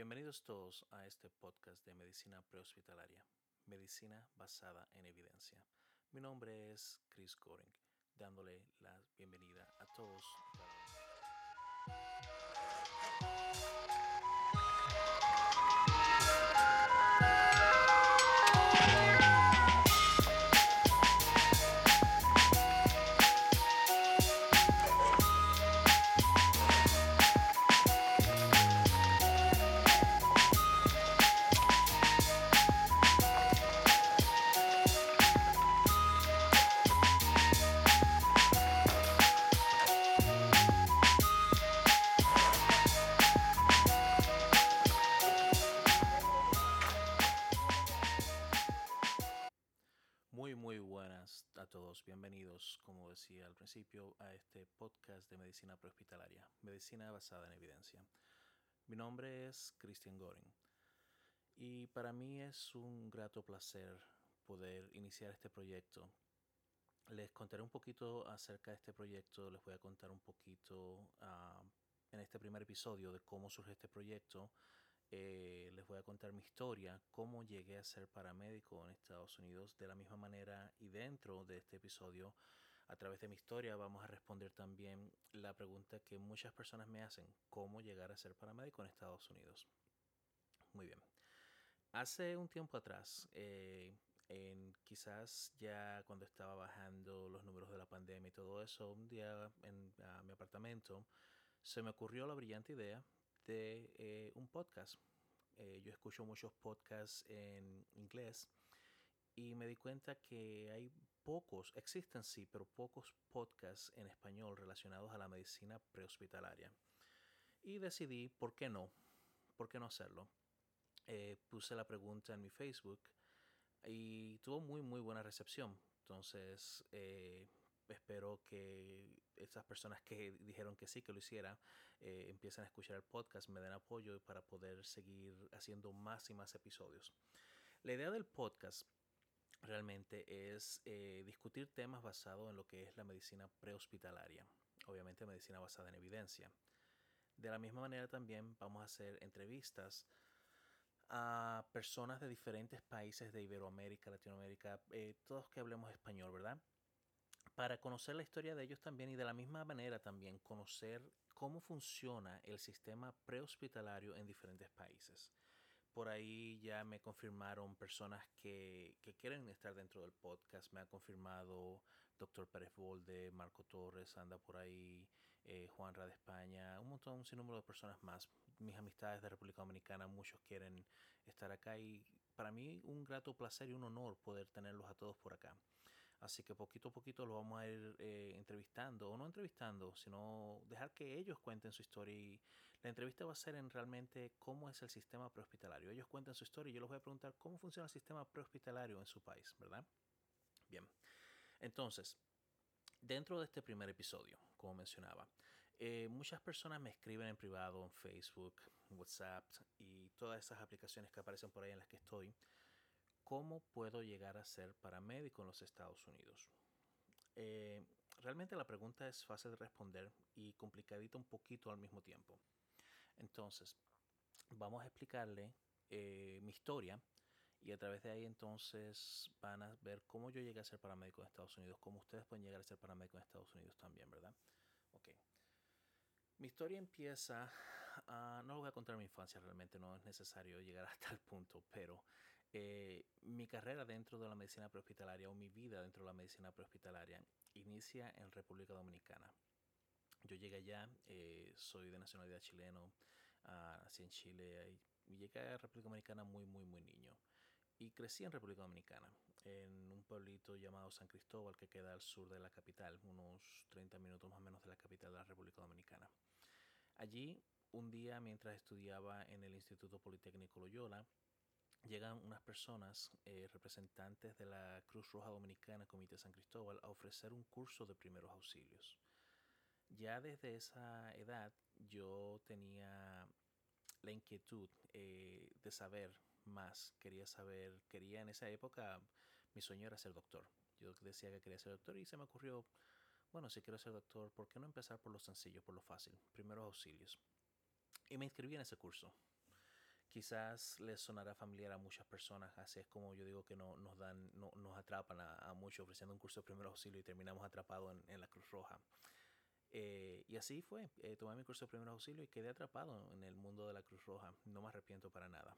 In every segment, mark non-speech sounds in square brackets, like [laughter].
Bienvenidos todos a este podcast de medicina prehospitalaria, medicina basada en evidencia. Mi nombre es Chris Goring, dándole la bienvenida a todos. Para mí es un grato placer poder iniciar este proyecto. Les contaré un poquito acerca de este proyecto, les voy a contar un poquito uh, en este primer episodio de cómo surge este proyecto eh, les voy a contar mi historia, cómo llegué a ser paramédico en Estados Unidos. De la misma manera y dentro de este episodio, a través de mi historia, vamos a responder también la pregunta que muchas personas me hacen, ¿cómo llegar a ser paramédico en Estados Unidos? Muy bien. Hace un tiempo atrás, eh, quizás ya cuando estaba bajando los números de la pandemia y todo eso, un día en mi apartamento se me ocurrió la brillante idea de eh, un podcast. Eh, yo escucho muchos podcasts en inglés y me di cuenta que hay pocos, existen sí, pero pocos podcasts en español relacionados a la medicina prehospitalaria. Y decidí, ¿por qué no? ¿Por qué no hacerlo? Eh, puse la pregunta en mi Facebook y tuvo muy, muy buena recepción. Entonces, espero que esas personas que dijeron que sí, que lo hiciera, eh, empiecen a escuchar el podcast, me den apoyo para poder seguir haciendo más y más episodios. La idea del podcast realmente es eh, discutir temas basados en lo que es la medicina prehospitalaria, obviamente medicina basada en evidencia. De la misma manera también vamos a hacer entrevistas a personas de diferentes países de Iberoamérica, Latinoamérica, eh, todos que hablemos español, ¿verdad? para conocer la historia de ellos también y de la misma manera también conocer cómo funciona el sistema prehospitalario en diferentes países. Por ahí ya me confirmaron personas que, que quieren estar dentro del podcast. Me ha confirmado Doctor Pérez Bolde, Marco Torres, anda por ahí, eh, Juan de España, un montón, un sinnúmero de personas más. Mis amistades de República Dominicana, muchos quieren estar acá y para mí un grato placer y un honor poder tenerlos a todos por acá. Así que poquito a poquito lo vamos a ir eh, entrevistando, o no entrevistando, sino dejar que ellos cuenten su historia. Y la entrevista va a ser en realmente cómo es el sistema prehospitalario. Ellos cuentan su historia y yo les voy a preguntar cómo funciona el sistema prehospitalario en su país, ¿verdad? Bien. Entonces, dentro de este primer episodio, como mencionaba, eh, muchas personas me escriben en privado, en Facebook, WhatsApp y todas esas aplicaciones que aparecen por ahí en las que estoy ¿Cómo puedo llegar a ser paramédico en los Estados Unidos? Eh, realmente la pregunta es fácil de responder y complicadita un poquito al mismo tiempo. Entonces, vamos a explicarle eh, mi historia y a través de ahí entonces van a ver cómo yo llegué a ser paramédico en Estados Unidos, cómo ustedes pueden llegar a ser paramédico en Estados Unidos también, ¿verdad? Ok. Mi historia empieza, no lo voy a contar mi infancia, realmente no es necesario llegar hasta [laughs] el punto, pero eh, mi carrera dentro de la medicina prehospitalaria o mi vida dentro de la medicina prehospitalaria inicia en República Dominicana. Yo llegué allá, eh, soy de nacionalidad chileno, uh, nací en Chile y llegué a República Dominicana muy, muy, muy niño. Y crecí en República Dominicana, en un pueblito llamado San Cristóbal que queda al sur de la capital, unos 30 minutos más o menos de la capital de la República Dominicana. Allí, un día mientras estudiaba en el Instituto Politécnico Loyola, llegan unas personas, eh, representantes de la Cruz Roja Dominicana, Comité San Cristóbal, a ofrecer un curso de primeros auxilios. Ya desde esa edad yo tenía la inquietud eh, de saber más, quería saber, quería en esa época, mi sueño era ser doctor. Yo decía que quería ser doctor y se me ocurrió, bueno, si quiero ser doctor, ¿por qué no empezar por lo sencillo, por lo fácil? Primeros auxilios. Y me inscribí en ese curso. quizás les sonará familiar a muchas personas, así es como yo digo que no, nos dan, no, nos atrapan a, muchos ofreciendo un curso de primer auxilio y terminamos atrapados en, en la Cruz Roja. Eh, y así fue, eh, tomé mi curso de primer auxilio y quedé atrapado en el mundo de la Cruz Roja. No me arrepiento para nada,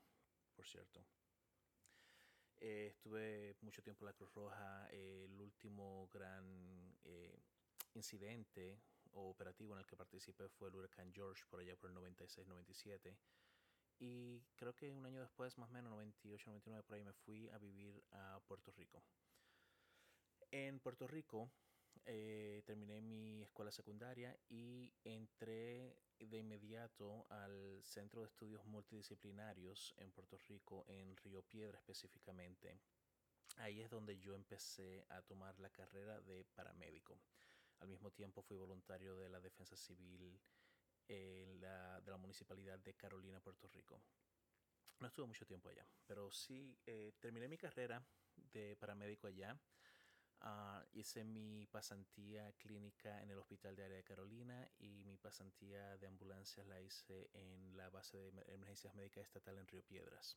por cierto. Eh, estuve mucho tiempo en la Cruz Roja. el último gran incidente o operativo en el que participé fue el huracán George por allá por el 96-97. Y creo que un año después, más o menos, 98-99, por ahí me fui a vivir a Puerto Rico. En Puerto Rico eh, terminé mi escuela secundaria y entré de inmediato al Centro de Estudios Multidisciplinarios en Puerto Rico, en Río Piedra específicamente. Ahí es donde yo empecé a tomar la carrera de paramédico. Al mismo tiempo fui voluntario de la Defensa Civil de la Municipalidad de Carolina, Puerto Rico. No estuve mucho tiempo allá, pero sí eh, terminé mi carrera de paramédico allá. Ah, hice mi pasantía clínica en el Hospital de Área de Carolina y mi pasantía de ambulancias la hice en la base de emergencias médicas estatal en Río Piedras.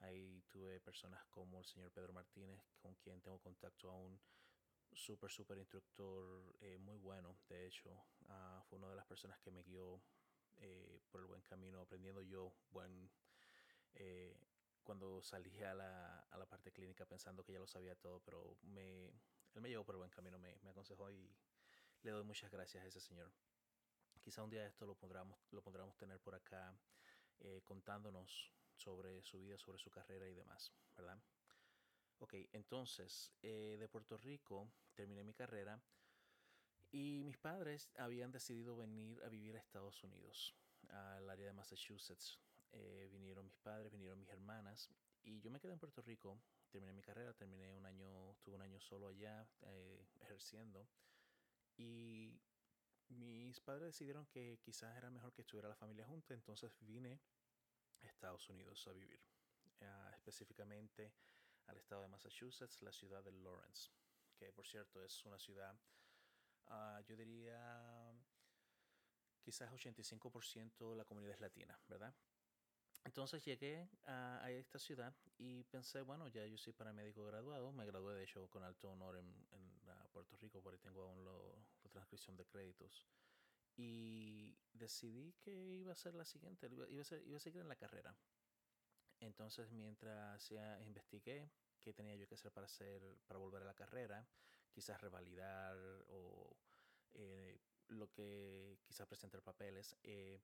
Ahí tuve personas como el señor Pedro Martínez, con quien tengo contacto aún, súper, súper instructor, eh, muy bueno. De hecho, uh, fue una de las personas que me guió eh, por el buen camino, aprendiendo yo buen... Eh, cuando salí a la, a la, parte clínica pensando que ya lo sabía todo, pero me, él me llevó por el buen camino, me, me aconsejó y le doy muchas gracias a ese señor. Quizá un día esto lo pondremos, lo pondremos tener por acá eh, contándonos sobre su vida, sobre su carrera y demás, ¿verdad? Ok, entonces eh, de Puerto Rico terminé mi carrera y mis padres habían decidido venir a vivir a Estados Unidos, al área de Massachusetts. Eh, vinieron mis padres, vinieron mis hermanas y yo me quedé en Puerto Rico. Terminé mi carrera, terminé un año, estuve un año solo allá eh, ejerciendo y mis padres decidieron que quizás era mejor que estuviera la familia junta, entonces vine a Estados Unidos a vivir, uh, específicamente al estado de Massachusetts, la ciudad de Lawrence, que por cierto es una ciudad, uh, yo diría quizás 85% la comunidad es latina, ¿verdad? Entonces llegué a, esta ciudad y pensé, bueno, ya yo soy paramédico graduado, me gradué de hecho con alto honor en, Puerto Rico, por ahí tengo aún la transcripción de créditos. Y decidí que iba a ser la siguiente, iba, a, ser, iba a seguir en la carrera. Entonces mientras ya investigué qué tenía yo que hacer para, hacer, para volver a la carrera, quizás revalidar o eh, lo que quizás presentar papeles, eh,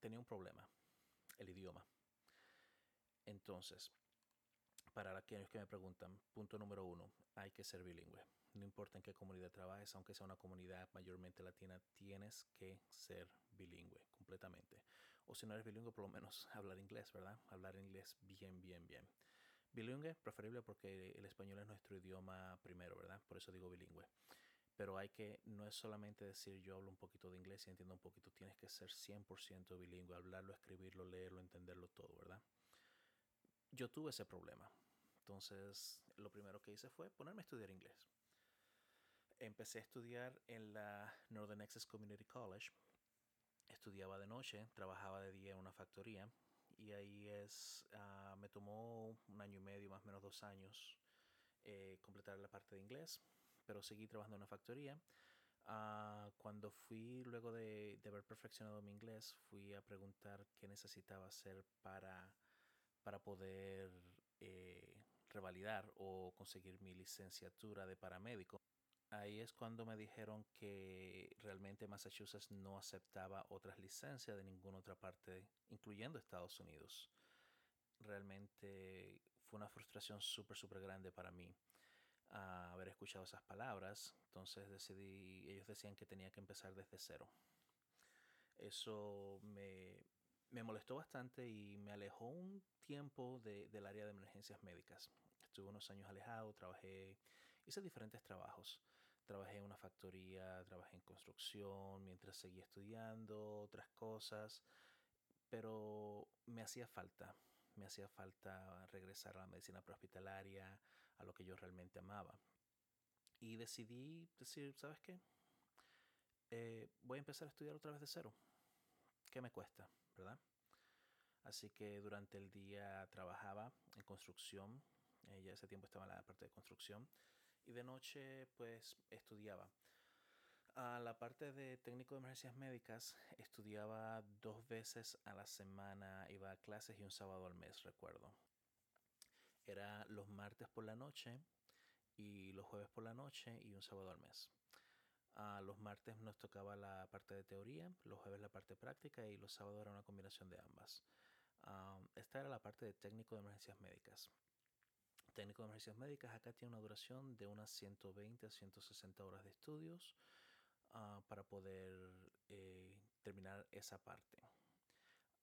tenía un problema el idioma. Entonces, para aquellos que me preguntan, punto número uno, hay que ser bilingüe. No importa en qué comunidad trabajes, aunque sea una comunidad mayormente latina, tienes que ser bilingüe completamente. O si no eres bilingüe, por lo menos [laughs] hablar inglés, ¿verdad? Hablar inglés bien, bien, bien. Bilingüe, preferible porque el español es nuestro idioma primero, ¿verdad? Por eso digo bilingüe pero hay que, no es solamente decir yo hablo un poquito de inglés y entiendo un poquito, tienes que ser 100% bilingüe, hablarlo, escribirlo, leerlo, entenderlo todo, ¿verdad? Yo tuve ese problema, entonces lo primero que hice fue ponerme a estudiar inglés. Empecé a estudiar en la Northern Access Community College, estudiaba de noche, trabajaba de día en una factoría y ahí es, uh, me tomó un año y medio, más o menos dos años, eh, completar la parte de inglés pero seguí trabajando en una factoría. Uh, cuando fui, luego de, de, haber perfeccionado mi inglés, fui a preguntar qué necesitaba hacer para, para poder eh, revalidar o conseguir mi licenciatura de paramédico. Ahí es cuando me dijeron que realmente Massachusetts no aceptaba otras licencias de ninguna otra parte, incluyendo Estados Unidos. Realmente fue una frustración súper, súper grande para mí a haber escuchado esas palabras, entonces decidí, ellos decían que tenía que empezar desde cero. Eso me, me molestó bastante y me alejó un tiempo de, del área de emergencias médicas. Estuve unos años alejado, trabajé, hice diferentes trabajos. Trabajé en una factoría, trabajé en construcción, mientras seguía estudiando, otras cosas, pero me hacía falta, me hacía falta regresar a la medicina prehospitalaria, a lo que yo realmente amaba. Y decidí decir, ¿sabes qué? Eh, voy a empezar a estudiar otra vez de cero. ¿Qué me cuesta? ¿Verdad? Así que durante el día trabajaba en construcción, eh, ya ese tiempo estaba en la parte de construcción, y de noche pues estudiaba. A la parte de técnico de emergencias médicas, estudiaba dos veces a la semana, iba a clases y un sábado al mes, recuerdo. Era los martes por la noche y los jueves por la noche y un sábado al mes. A los martes nos tocaba la parte de teoría, los jueves la parte práctica y los sábados era una combinación de ambas. esta era la parte de técnico de emergencias médicas. Técnico de emergencias médicas acá tiene una duración de unas 120 a 160 horas de estudios uh, para poder eh, terminar esa parte.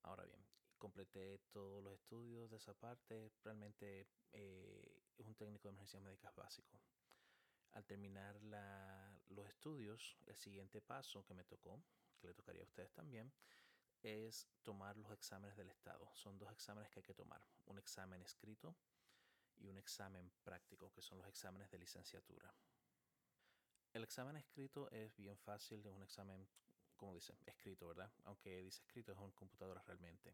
Ahora bien, completé todos los estudios de esa parte. Realmente eh, es un técnico de emergencias médicas básico. Al terminar la, los estudios, el siguiente paso que me tocó, que le tocaría a ustedes también, es tomar los exámenes del Estado. Son dos exámenes que hay que tomar. Un examen escrito y un examen práctico, que son los exámenes de licenciatura. El examen escrito es bien fácil, es un examen, como dice, escrito, ¿verdad? Aunque dice escrito es en computadora realmente.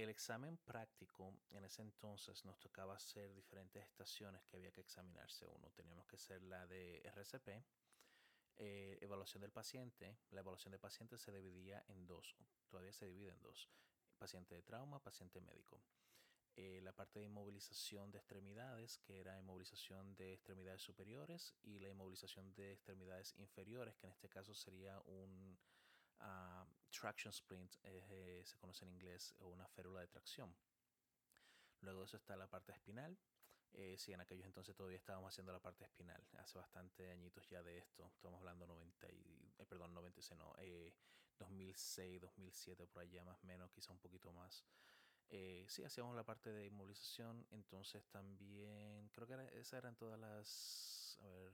El examen práctico, en ese entonces nos tocaba hacer diferentes estaciones que había que examinarse uno. Teníamos que hacer la de RCP, eh, evaluación del paciente. La evaluación del paciente se dividía en dos, todavía se divide en dos. Paciente de trauma, paciente médico. Eh, la parte de inmovilización de extremidades, que era inmovilización de extremidades superiores, y la inmovilización de extremidades inferiores, que en este caso sería un uh, traction sprint, eh, se conoce en inglés, o una férula de tracción. Luego de eso está la parte espinal. Eh, sí, en aquellos entonces todavía estábamos haciendo la parte espinal. Hace bastante añitos ya de esto. Estamos hablando 90 y, eh, perdón, 96, no, 2006, 2007, por allá más o menos, quizá un poquito más. Eh, sí, hacíamos la parte de inmovilización, entonces también, creo que esas eran todas las, a ver,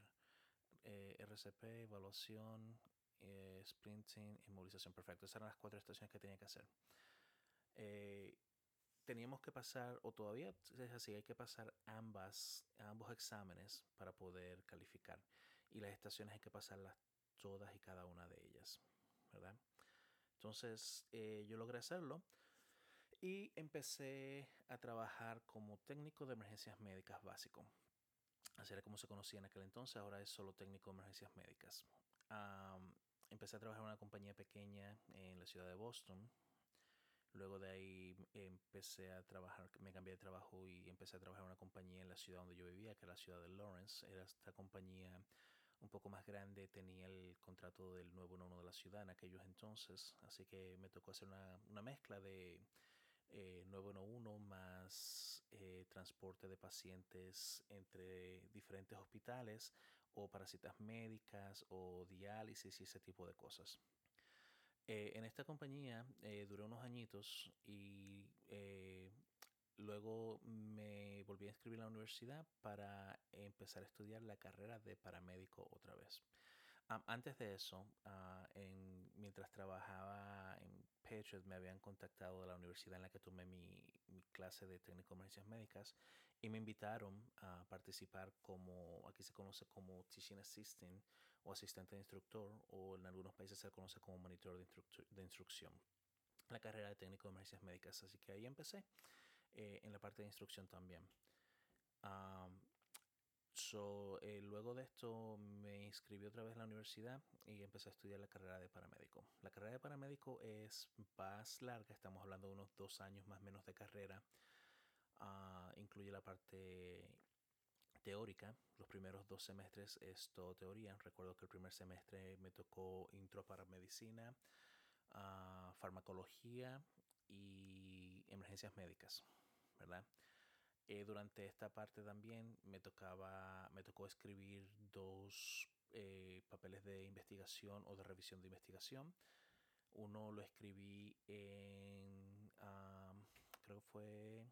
eh, RCP, evaluación, eh, sprinting, inmovilización, perfecto. Esas eran las cuatro estaciones que tenía que hacer. teníamos que pasar, o todavía es así, hay que pasar ambas, ambos exámenes para poder calificar. Y las estaciones hay que pasarlas todas y cada una de ellas, ¿verdad? Entonces, yo logré hacerlo. Y empecé a trabajar como técnico de emergencias médicas básico. Así era como se conocía en aquel entonces, ahora es solo técnico de emergencias médicas. Empecé a trabajar en una compañía pequeña en la ciudad de Boston. Luego de ahí empecé a trabajar, me cambié de trabajo y empecé a trabajar en una compañía en la ciudad donde yo vivía, que era la ciudad de Lawrence. Era esta compañía un poco más grande, tenía el contrato del 911 de la ciudad en aquellos entonces, así que me tocó hacer una, una mezcla de eh, 911 más eh, transporte de pacientes entre diferentes hospitales o para citas médicas o diálisis y ese tipo de cosas. Eh, en esta compañía eh, duré unos añitos y luego me volví a inscribir en la universidad para empezar a estudiar la carrera de paramédico otra vez antes de eso, ah, en, mientras trabajaba en Patriot, me habían contactado de la universidad en la que tomé mi, clase de técnico de emergencias médicas y me invitaron a participar como, aquí se conoce como teaching assistant o asistente de instructor, o en algunos países se conoce como monitor de, de instrucción. La carrera de técnico de emergencias médicas, así que ahí empecé eh, en la parte de instrucción también. So, eh, luego de esto me inscribí otra vez en la universidad y empecé a estudiar la carrera de paramédico. La carrera de paramédico es más larga, estamos hablando de unos dos años más o menos de carrera. Uh, incluye la parte teórica. Los primeros dos semestres es todo teoría. Recuerdo que el primer semestre me tocó intro para medicina, uh, farmacología y emergencias médicas, ¿verdad? Eh, durante esta parte también me tocaba, me tocó escribir dos eh, papeles de investigación o de revisión de investigación. Uno lo escribí en, creo que fue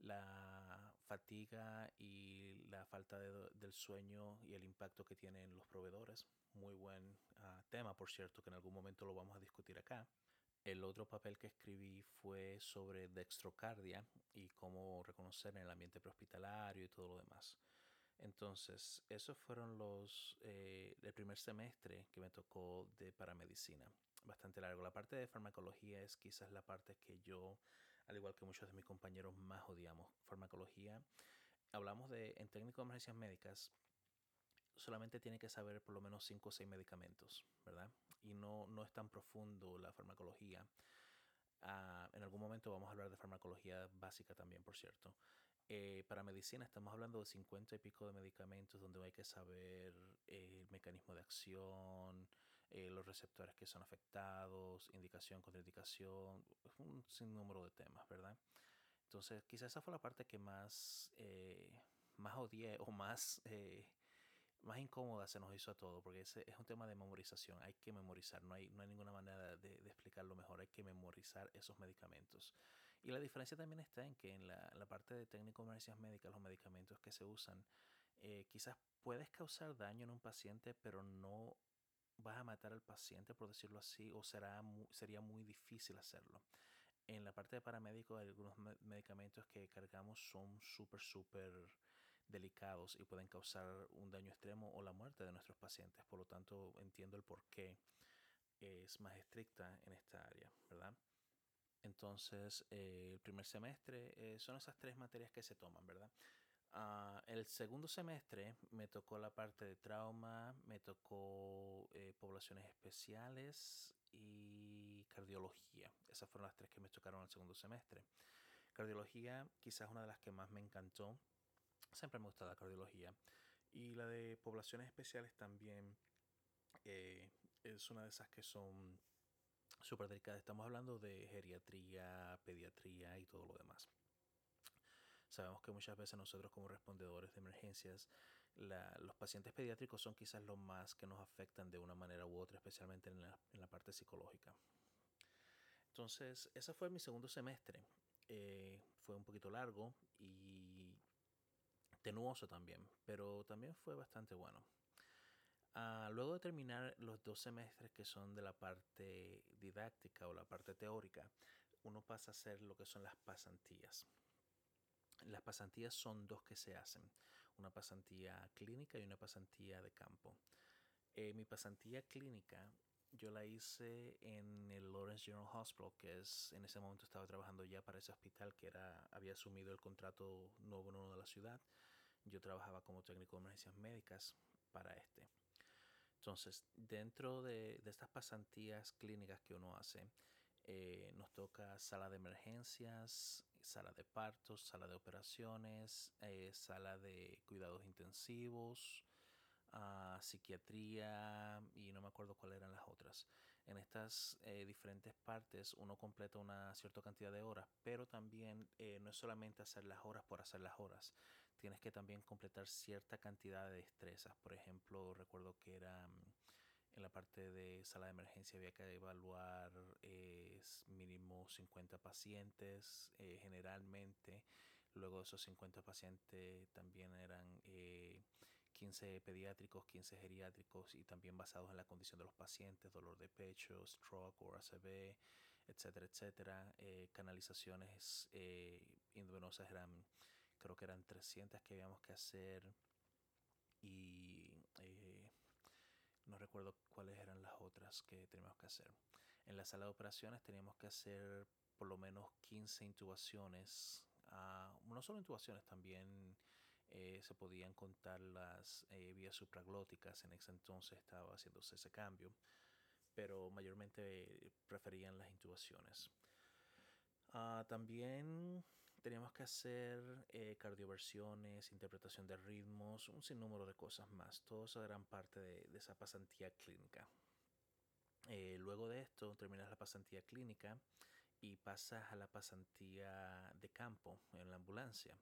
la fatiga y la falta del sueño y el impacto que tienen los proveedores. Muy buen ah, tema, por cierto, que en algún momento lo vamos a discutir acá. El otro papel que escribí fue sobre dextrocardia y cómo reconocer en el ambiente prehospitalario y todo lo demás. Entonces, esos fueron los eh, el primer semestre que me tocó de paramedicina. bastante largo. La parte de farmacología es quizás la parte que yo, al igual que muchos de mis compañeros, más odiamos. Farmacología, hablamos de, en técnico de emergencias médicas, solamente tiene que saber por lo menos 5 o 6 medicamentos, ¿verdad? Y no, no es tan profundo la farmacología. Uh, en algún momento vamos a hablar de farmacología básica también, por cierto. Eh, para medicina estamos hablando de 50 y pico de medicamentos donde hay que saber eh, el mecanismo de acción, eh, los receptores que son afectados, indicación, contraindicación, un sinnúmero de temas, ¿verdad? Entonces, quizás esa fue la parte que más, más odié o más, más incómoda se nos hizo a todo, porque ese es un tema de memorización, hay que memorizar, no hay, no hay ninguna manera de, de explicarlo mejor, hay que memorizar esos medicamentos. Y la diferencia también está en que en la, la parte de técnico de emergencias médicas, los medicamentos que se usan, eh, quizás puedes causar daño en un paciente, pero no vas a matar al paciente, por decirlo así, o será sería muy difícil hacerlo. En la parte de paramédicos, algunos medicamentos que cargamos son súper, súper delicados y pueden causar un daño extremo o la muerte de nuestros pacientes. Por lo tanto, entiendo el por qué es más estricta en esta área, ¿verdad? Entonces, eh, el primer semestre eh, son esas tres materias que se toman, ¿verdad? Uh, el segundo semestre me tocó la parte de trauma, me tocó eh, poblaciones especiales y cardiología. Esas fueron las tres que me tocaron el segundo semestre. Cardiología, quizás una de las que más me encantó. Siempre me gusta la cardiología. Y la de poblaciones especiales también es una de esas que son súper delicada. Estamos hablando de geriatría, pediatría y todo lo demás. Sabemos que muchas veces nosotros como respondedores de emergencias, la, los pacientes pediátricos son quizás los más que nos afectan de una manera u otra, especialmente en la, en la parte psicológica. Entonces, ese fue mi segundo semestre. Eh, fue un poquito largo y tenuoso también, pero también fue bastante bueno. Uh, luego de terminar los dos semestres que son de la parte didáctica o la parte teórica, uno pasa a hacer lo que son las pasantías. Las pasantías son dos que se hacen, una pasantía clínica y una pasantía de campo. Eh, mi pasantía clínica yo la hice en el Lawrence General Hospital, que es en ese momento estaba trabajando ya para ese hospital que era había asumido el contrato nuevo uno de la ciudad. Yo trabajaba como técnico de emergencias médicas para este. Entonces, dentro de, estas pasantías clínicas que uno hace, eh, nos toca sala de emergencias, sala de partos, sala de operaciones, eh, sala de cuidados intensivos, uh, psiquiatría y no me acuerdo cuáles eran las otras. En estas eh, diferentes partes uno completa una cierta cantidad de horas, pero también no es solamente hacer las horas por hacer las horas, tienes que también completar cierta cantidad de destrezas. Por ejemplo, recuerdo que era mm, en la parte de sala de emergencia había que evaluar eh, mínimo 50 pacientes eh, generalmente. Luego de esos 50 pacientes también eran 15 eh, pediátricos, 15 geriátricos y también basados en la condición de los pacientes, dolor de pecho, stroke o ACV, etcétera, etcétera. canalizaciones indovenosas eran creo que eran 300 que habíamos que hacer y eh, no recuerdo cuáles eran las otras que teníamos que hacer. En la sala de operaciones teníamos que hacer por lo menos 15 intubaciones, uh, no solo intubaciones, también eh, se podían contar las eh, vías supraglóticas, en ese entonces estaba haciéndose ese cambio, pero mayormente preferían las intubaciones. Uh, también teníamos que hacer eh, cardioversiones, interpretación de ritmos, un sinnúmero de cosas más. Todo eso eran parte de, esa pasantía clínica. Eh, luego de esto terminas la pasantía clínica y pasas a la pasantía de campo en la ambulancia.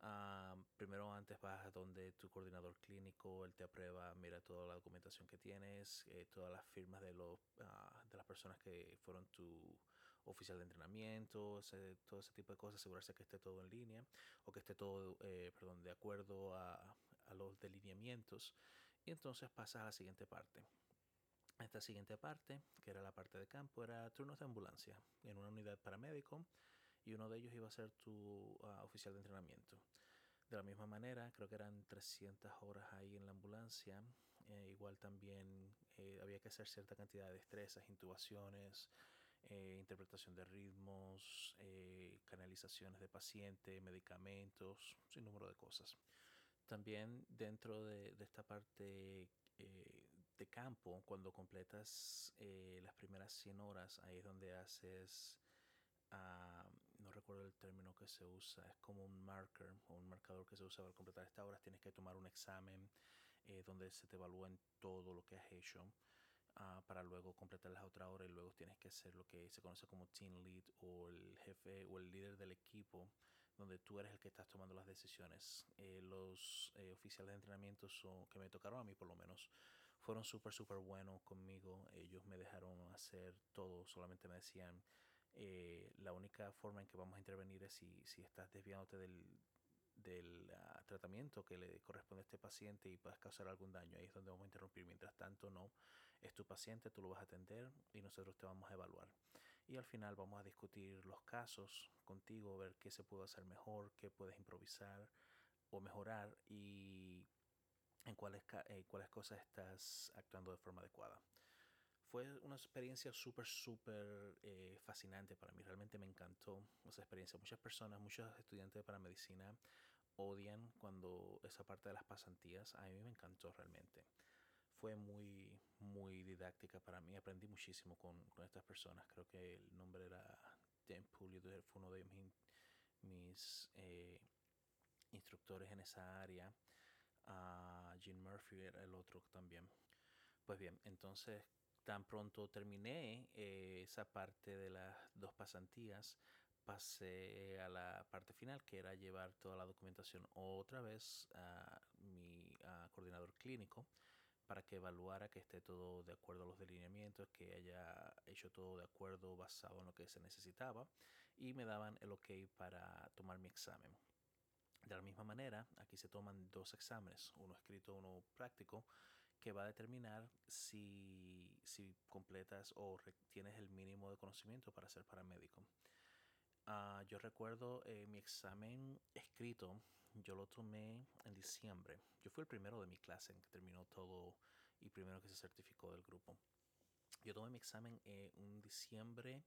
Ah, primero antes vas a donde tu coordinador clínico, él te aprueba, mira toda la documentación que tienes, eh, todas las firmas de, los, ah, de las personas que fueron tu oficial de entrenamiento, todo ese tipo de cosas, asegurarse que esté todo en línea o que esté todo, eh, perdón, de acuerdo a, los delineamientos. Y entonces pasas a la siguiente parte. Esta siguiente parte, que era la parte de campo, era turnos de ambulancia en una unidad paramédico y uno de ellos iba a ser tu uh, oficial de entrenamiento. De la misma manera, creo que eran 300 horas ahí en la ambulancia. Eh, igual también eh, había que hacer cierta cantidad de destrezas, intubaciones, eh, interpretación de ritmos, eh, canalizaciones de paciente, medicamentos, sin número de cosas. También dentro de, esta parte de campo, cuando completas las primeras 100 horas, ahí es donde haces, ah, no recuerdo el término que se usa, es como un marker o un marcador que se usa para completar estas horas, tienes que tomar un examen eh, donde se te evalúa todo lo que has hecho uh, para luego completar las otras horas y luego tienes que ser lo que se conoce como team lead o el jefe o el líder del equipo donde tú eres el que estás tomando las decisiones. Eh, los eh, oficiales de entrenamiento son, que me tocaron a mí por lo menos fueron súper, súper buenos conmigo. Ellos me dejaron hacer todo, solamente me decían, eh, la única forma en que vamos a intervenir es si, si estás desviándote del, del ah, tratamiento que le corresponde a este paciente y puedes causar algún daño. Ahí es donde vamos a interrumpir. Mientras tanto, no. Es tu paciente, tú lo vas a atender y nosotros te vamos a evaluar. Y al final vamos a discutir los casos contigo, ver qué se puede hacer mejor, qué puedes improvisar o mejorar y en cuáles, eh, cuáles cosas estás actuando de forma adecuada. Fue una experiencia súper, súper eh, fascinante para mí. Realmente me encantó esa experiencia. Muchas personas, muchos estudiantes de paramedicina odian cuando esa parte de las pasantías. A mí me encantó realmente. Fue muy, muy didáctica para mí. Aprendí muchísimo con, con estas personas. Creo que el nombre era Dan Pulio, fue uno de mis, mis eh, instructores en esa área. Uh, Gene Murphy era el otro también. Pues bien, entonces tan pronto terminé eh, esa parte de las dos pasantías, pasé a la parte final, que era llevar toda la documentación otra vez a mi coordinador clínico para que evaluara que esté todo de acuerdo a los delineamientos, que haya hecho todo de acuerdo basado en lo que se necesitaba y me daban el ok para tomar mi examen. De la misma manera, aquí se toman dos exámenes, uno escrito, uno práctico, que va a determinar si, si completas o tienes el mínimo de conocimiento para ser paramédico. Uh, yo recuerdo eh, mi examen escrito, yo lo tomé en diciembre. Yo fui el primero de mi clase en que terminó todo y primero que se certificó del grupo. Yo tomé mi examen en un diciembre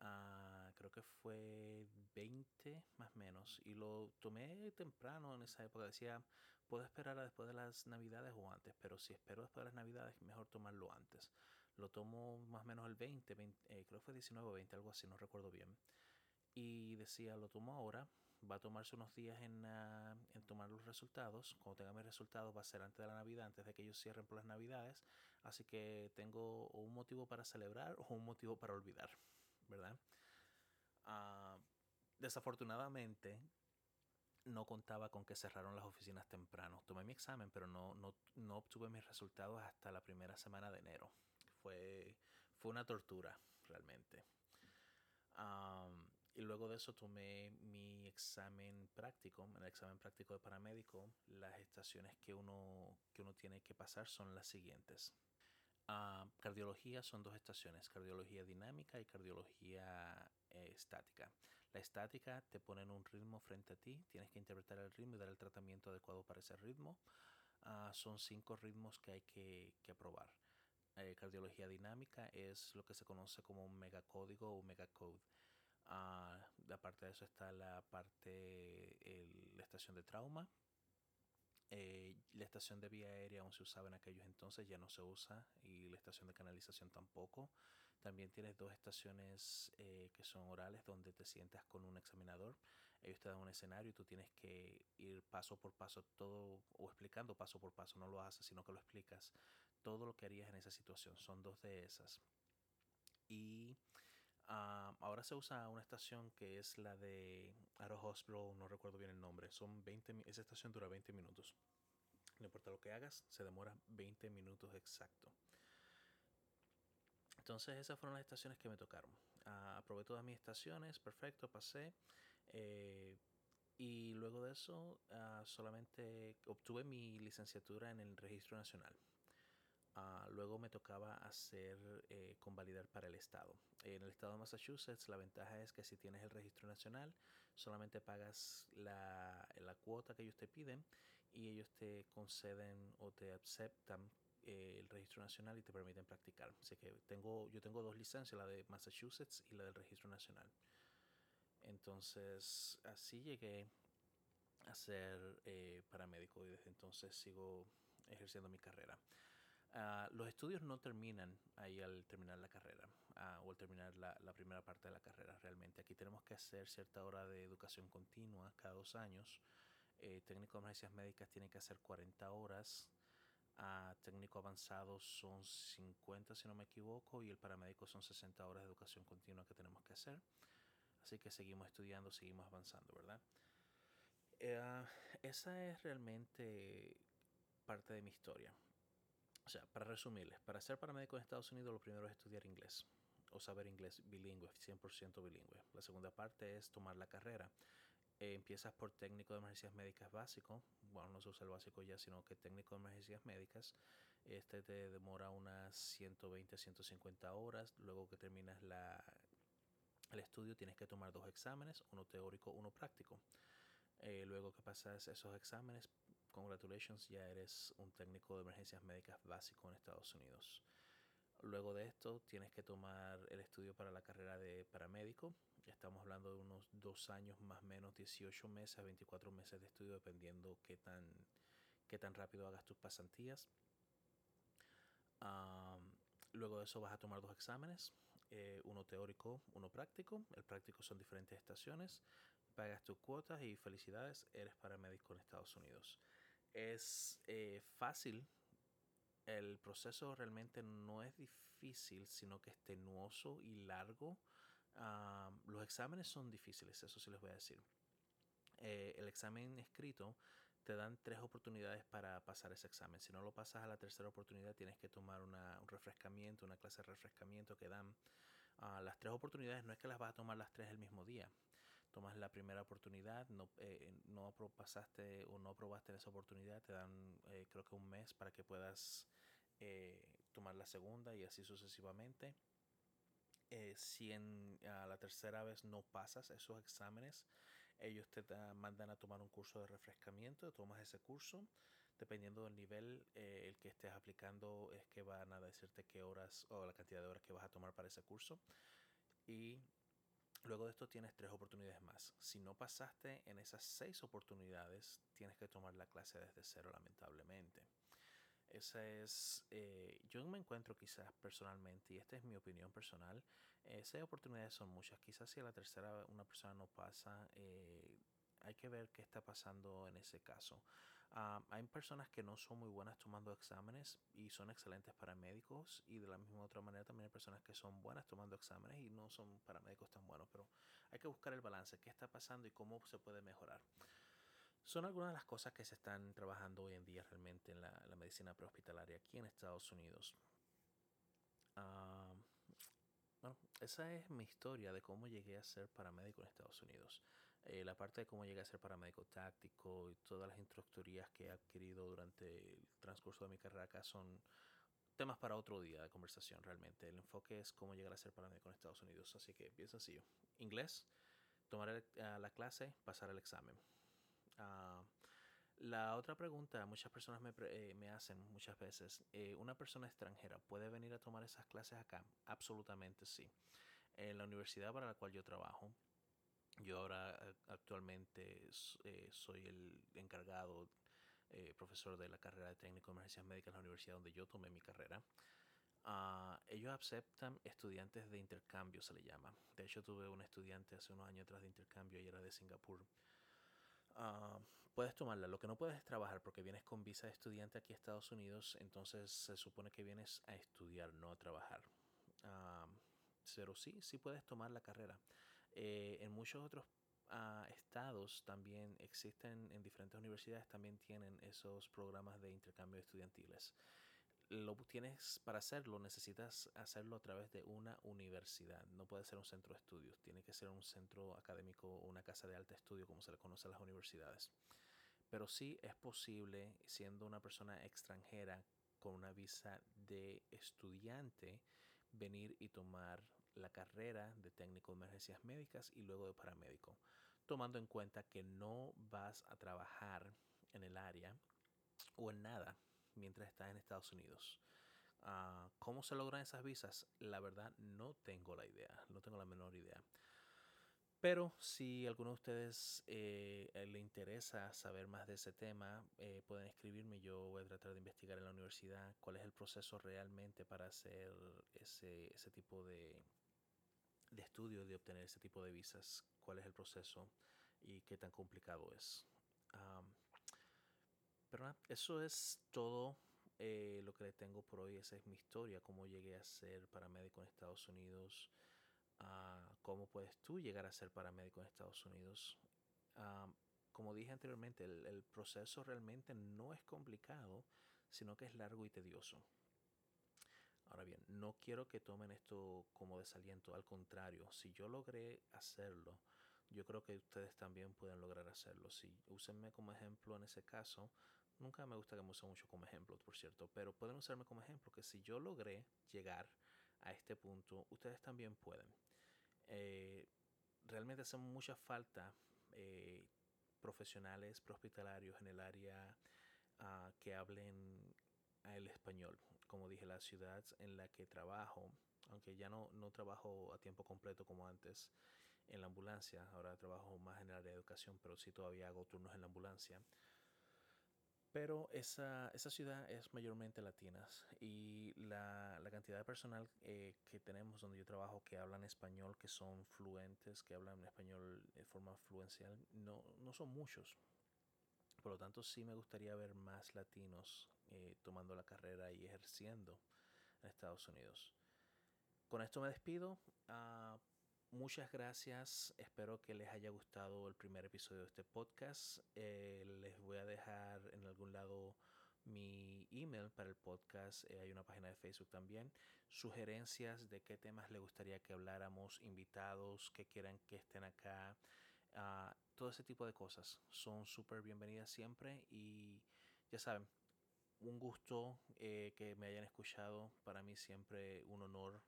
Uh, creo que fue 20 más o menos y lo tomé temprano en esa época decía puedo esperar a después de las navidades o antes pero si espero después de las navidades mejor tomarlo antes lo tomo más o menos el 20, eh, creo que fue 19 o 20 algo así no recuerdo bien y decía lo tomo ahora va a tomarse unos días en, uh, en, tomar los resultados. Cuando tenga mis resultados va a ser antes de la Navidad, antes de que ellos cierren por las Navidades. Así que tengo un motivo para celebrar o un motivo para olvidar. ¿verdad? Uh, desafortunadamente, no contaba con que cerraron las oficinas temprano. Tomé mi examen, pero no, no, no obtuve mis resultados hasta la primera semana de enero. Fue, fue una tortura, realmente. Um, y luego de eso tomé mi examen práctico. En el examen práctico de paramédico, las estaciones que uno, que uno tiene que pasar son las siguientes. Uh, cardiología son dos estaciones, cardiología dinámica y cardiología eh, estática. La estática te pone en un ritmo frente a ti, tienes que interpretar el ritmo y dar el tratamiento adecuado para ese ritmo. Uh, son cinco ritmos que hay que, que aprobar. Eh, cardiología dinámica es lo que se conoce como un megacódigo o megacode. Uh, aparte de eso está la parte, el, la estación de trauma, eh, la estación de vía aérea aún se usaba en aquellos entonces, ya no se usa, y la estación de canalización tampoco. También tienes dos estaciones eh, que son orales donde te sientas con un examinador. Ellos te dan un escenario y tú tienes que ir paso por paso todo, o explicando paso por paso, no lo haces, sino que lo explicas, todo lo que harías en esa situación. Son dos de esas. Y uh, ahora se usa una estación que es la de Arrow Hospital, no recuerdo bien el nombre. Son 20, esa estación dura 20 minutos. No importa lo que hagas, se demora 20 minutos exacto. Entonces esas fueron las estaciones que me tocaron. Uh, aprobé todas mis estaciones, perfecto, pasé. Eh, y luego de eso uh, solamente obtuve mi licenciatura en el registro nacional. Uh, luego me tocaba hacer eh, convalidar para el estado. En el estado de Massachusetts la ventaja es que si tienes el registro nacional solamente pagas la, la cuota que ellos te piden y ellos te conceden o te aceptan eh, el registro nacional y te permiten practicar. Así que tengo, yo tengo dos licencias, la de Massachusetts y la del registro nacional. Entonces, así llegué a ser eh, paramédico y desde entonces sigo ejerciendo mi carrera. Uh, los estudios no terminan ahí al terminar la carrera uh, o al terminar la, primera parte de la carrera realmente. Aquí tenemos que hacer cierta hora de educación continua cada dos años. Eh, técnico de emergencias médicas tiene que hacer 40 horas. Uh, técnico avanzado son 50 si no me equivoco y el paramédico son 60 horas de educación continua que tenemos que hacer. Así que seguimos estudiando, seguimos avanzando, ¿verdad? Uh, esa es realmente parte de mi historia. O sea, para resumirles, para ser paramédico en Estados Unidos lo primero es estudiar inglés o saber inglés bilingüe, 100% bilingüe. La segunda parte es tomar la carrera. Eh, empiezas por técnico de emergencias médicas básico, bueno, no se usa el básico ya, sino que técnico de emergencias médicas. Este te demora unas 120, 150 horas. Luego que terminas la, el estudio tienes que tomar dos exámenes, uno teórico, uno práctico. Eh, luego que pasas esos exámenes, congratulations, ya eres un técnico de emergencias médicas básico en Estados Unidos. Luego de esto tienes que tomar el estudio para la carrera de paramédico. Estamos hablando de unos dos años más o menos, 18 meses, 24 meses de estudio, dependiendo qué tan, qué tan rápido hagas tus pasantías. Um, luego de eso vas a tomar dos exámenes, eh, uno teórico, uno práctico. El práctico son diferentes estaciones pagas tus cuotas y felicidades, eres paramédico en Estados Unidos. Es eh, fácil, el proceso realmente no es difícil, sino que es tenuoso y largo. Uh, los exámenes son difíciles, eso sí les voy a decir. Eh, el examen escrito te dan tres oportunidades para pasar ese examen. Si no lo pasas a la tercera oportunidad, tienes que tomar una, un refrescamiento, una clase de refrescamiento que dan. Uh, las tres oportunidades no es que las vas a tomar las tres el mismo día tomas la primera oportunidad, no, eh, no pasaste o no aprobaste esa oportunidad, te dan eh, creo que un mes para que puedas eh, tomar la segunda y así sucesivamente. Eh, si en, a la tercera vez no pasas esos exámenes, ellos te da, mandan a tomar un curso de refrescamiento, tomas ese curso, dependiendo del nivel eh, el que estés aplicando es que van a decirte qué horas o la cantidad de horas que vas a tomar para ese curso. Y Luego de esto tienes tres oportunidades más. Si no pasaste en esas seis oportunidades, tienes que tomar la clase desde cero, lamentablemente. Esa es, eh, yo me encuentro quizás personalmente, y esta es mi opinión personal, eh, seis oportunidades son muchas. Quizás si a la tercera una persona no pasa, eh, hay que ver qué está pasando en ese caso. Uh, hay personas que no son muy buenas tomando exámenes y son excelentes paramédicos y de la misma otra manera también hay personas que son buenas tomando exámenes y no son paramédicos tan buenos, pero hay que buscar el balance, qué está pasando y cómo se puede mejorar. Son algunas de las cosas que se están trabajando hoy en día realmente en la, la medicina prehospitalaria aquí en Estados Unidos. Uh, bueno, esa es mi historia de cómo llegué a ser paramédico en Estados Unidos. Eh, la parte de cómo llegué a ser paramédico táctico y todas las instructorías que he adquirido durante el transcurso de mi carrera acá son temas para otro día de conversación realmente. El enfoque es cómo llegar a ser paramédico en Estados Unidos. Así que bien sencillo. Inglés, tomar el, uh, la clase, pasar el examen. Uh, la otra pregunta, muchas personas me, eh, me hacen muchas veces, eh, ¿una persona extranjera puede venir a tomar esas clases acá? Absolutamente sí. En la universidad para la cual yo trabajo, yo ahora actualmente eh, soy el encargado, eh, profesor de la carrera de técnico de emergencias médicas en la universidad donde yo tomé mi carrera. Uh, ellos aceptan estudiantes de intercambio, se le llama. De hecho, tuve un estudiante hace unos años atrás de intercambio y era de Singapur. Uh, puedes tomarla. Lo que no puedes es trabajar porque vienes con visa de estudiante aquí a Estados Unidos, entonces se supone que vienes a estudiar, no a trabajar. Uh, pero sí, sí puedes tomar la carrera. Eh, en muchos otros uh, estados también existen, en diferentes universidades también tienen esos programas de intercambio estudiantiles. Lo tienes para hacerlo, necesitas hacerlo a través de una universidad. No puede ser un centro de estudios, tiene que ser un centro académico o una casa de alta estudio, como se le conoce a las universidades. Pero sí es posible, siendo una persona extranjera con una visa de estudiante, venir y tomar la carrera de técnico de emergencias médicas y luego de paramédico, tomando en cuenta que no vas a trabajar en el área o en nada mientras estás en Estados Unidos. Ah, ¿Cómo se logran esas visas? La verdad no tengo la idea, no tengo la menor idea. Pero si alguno de ustedes eh, le interesa saber más de ese tema, eh, pueden escribirme. Yo voy a tratar de investigar en la universidad cuál es el proceso realmente para hacer ese, ese tipo de, de estudio, de obtener ese tipo de visas, cuál es el proceso y qué tan complicado es. pero nada, eso es todo eh, lo que le tengo por hoy. Esa es mi historia, cómo llegué a ser paramédico en Estados Unidos cómo puedes tú llegar a ser paramédico en Estados Unidos. como dije anteriormente, el, proceso realmente no es complicado, sino que es largo y tedioso. Ahora bien, no quiero que tomen esto como desaliento, al contrario, si yo logré hacerlo, yo creo que ustedes también pueden lograr hacerlo. Si úsenme como ejemplo en ese caso, nunca me gusta que me usen mucho como ejemplo, por cierto, pero pueden usarme como ejemplo que si yo logré llegar a este punto, ustedes también pueden. Eh, realmente hace mucha falta eh, profesionales prehospitalarios en el área ah, que hablen el español. Como dije, la ciudad en la que trabajo, aunque ya no, no trabajo a tiempo completo como antes en la ambulancia, ahora trabajo más en el área de educación, pero sí todavía hago turnos en la ambulancia. Pero esa, esa ciudad es mayormente latinas y la, la cantidad de personal eh, que tenemos donde yo trabajo que hablan español, que son fluentes, que hablan español de forma fluencial, no, no son muchos. Por lo tanto, sí me gustaría ver más latinos eh, tomando la carrera y ejerciendo en Estados Unidos. Con esto me despido. Uh, Muchas gracias, espero que les haya gustado el primer episodio de este podcast. Eh, les voy a dejar en algún lado mi email para el podcast, eh, hay una página de Facebook también. Sugerencias de qué temas les gustaría que habláramos, invitados que quieran que estén acá, uh, todo ese tipo de cosas son súper bienvenidas siempre y ya saben, un gusto eh, que me hayan escuchado, para mí siempre un honor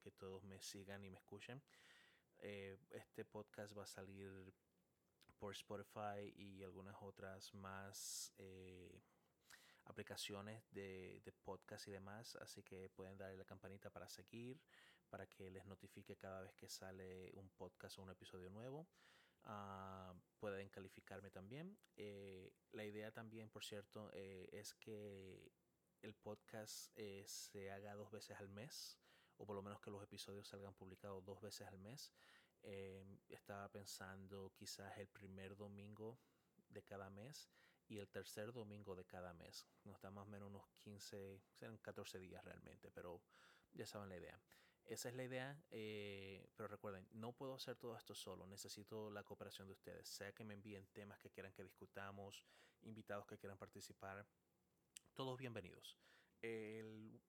que todos me sigan y me escuchen. Eh, este podcast va a salir por Spotify y algunas otras más eh, aplicaciones de, podcast y demás. Así que pueden darle la campanita para seguir, para que les notifique cada vez que sale un podcast o un episodio nuevo. Ah, pueden calificarme también. Eh, la idea también, por cierto, es que el podcast se haga dos veces al mes o por lo menos que los episodios salgan publicados dos veces al mes. Em, estaba pensando quizás el primer domingo de cada mes y el tercer domingo de cada mes. Nos da más o menos unos 15, serán 14 días realmente, pero ya saben la idea. Esa es la idea, eh, pero recuerden, no puedo hacer todo esto solo, necesito la cooperación de ustedes, sea que me envíen temas que quieran que discutamos, invitados que quieran participar, todos bienvenidos. El,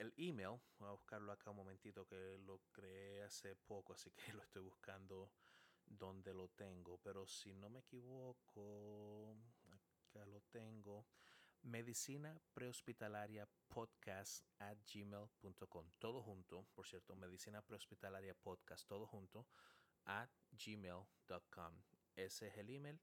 el email, voy a buscarlo acá un momentito que lo creé hace poco, así que [laughs] lo estoy buscando donde lo tengo, pero si no me equivoco, acá lo tengo, medicina prehospitalaria podcast at gmail.com, todo junto, por cierto, medicina prehospitalaria podcast, todo junto, at gmail.com. Ese es el email.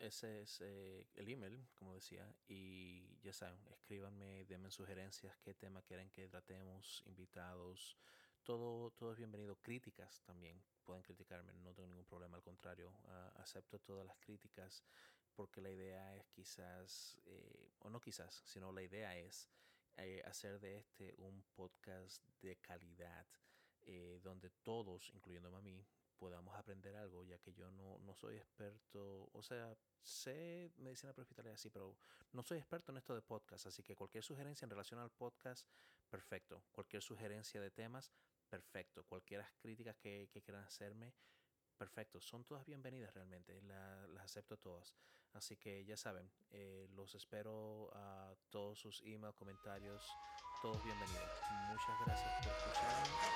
Ese es eh, el email, como decía, y ya saben, escríbanme, denme sugerencias, qué tema quieren que tratemos, invitados, todo, todo es bienvenido. Críticas también, pueden criticarme, no tengo ningún problema, al contrario, acepto todas las críticas porque la idea es quizás, eh, o no quizás, sino la idea es eh, hacer de este un podcast de calidad, donde todos, incluyéndome a mí, podamos aprender algo, ya que yo no, no soy experto, o sea, sé medicina prehospitalaria, sí, pero no soy experto en esto de podcast, así que cualquier sugerencia en relación al podcast, perfecto. Cualquier sugerencia de temas, perfecto. Cualquier críticas que, quieran hacerme, perfecto. Son todas bienvenidas realmente, las acepto todas. Así que ya saben, eh, los espero a todos sus emails, comentarios, todos bienvenidos. Muchas gracias por escucharme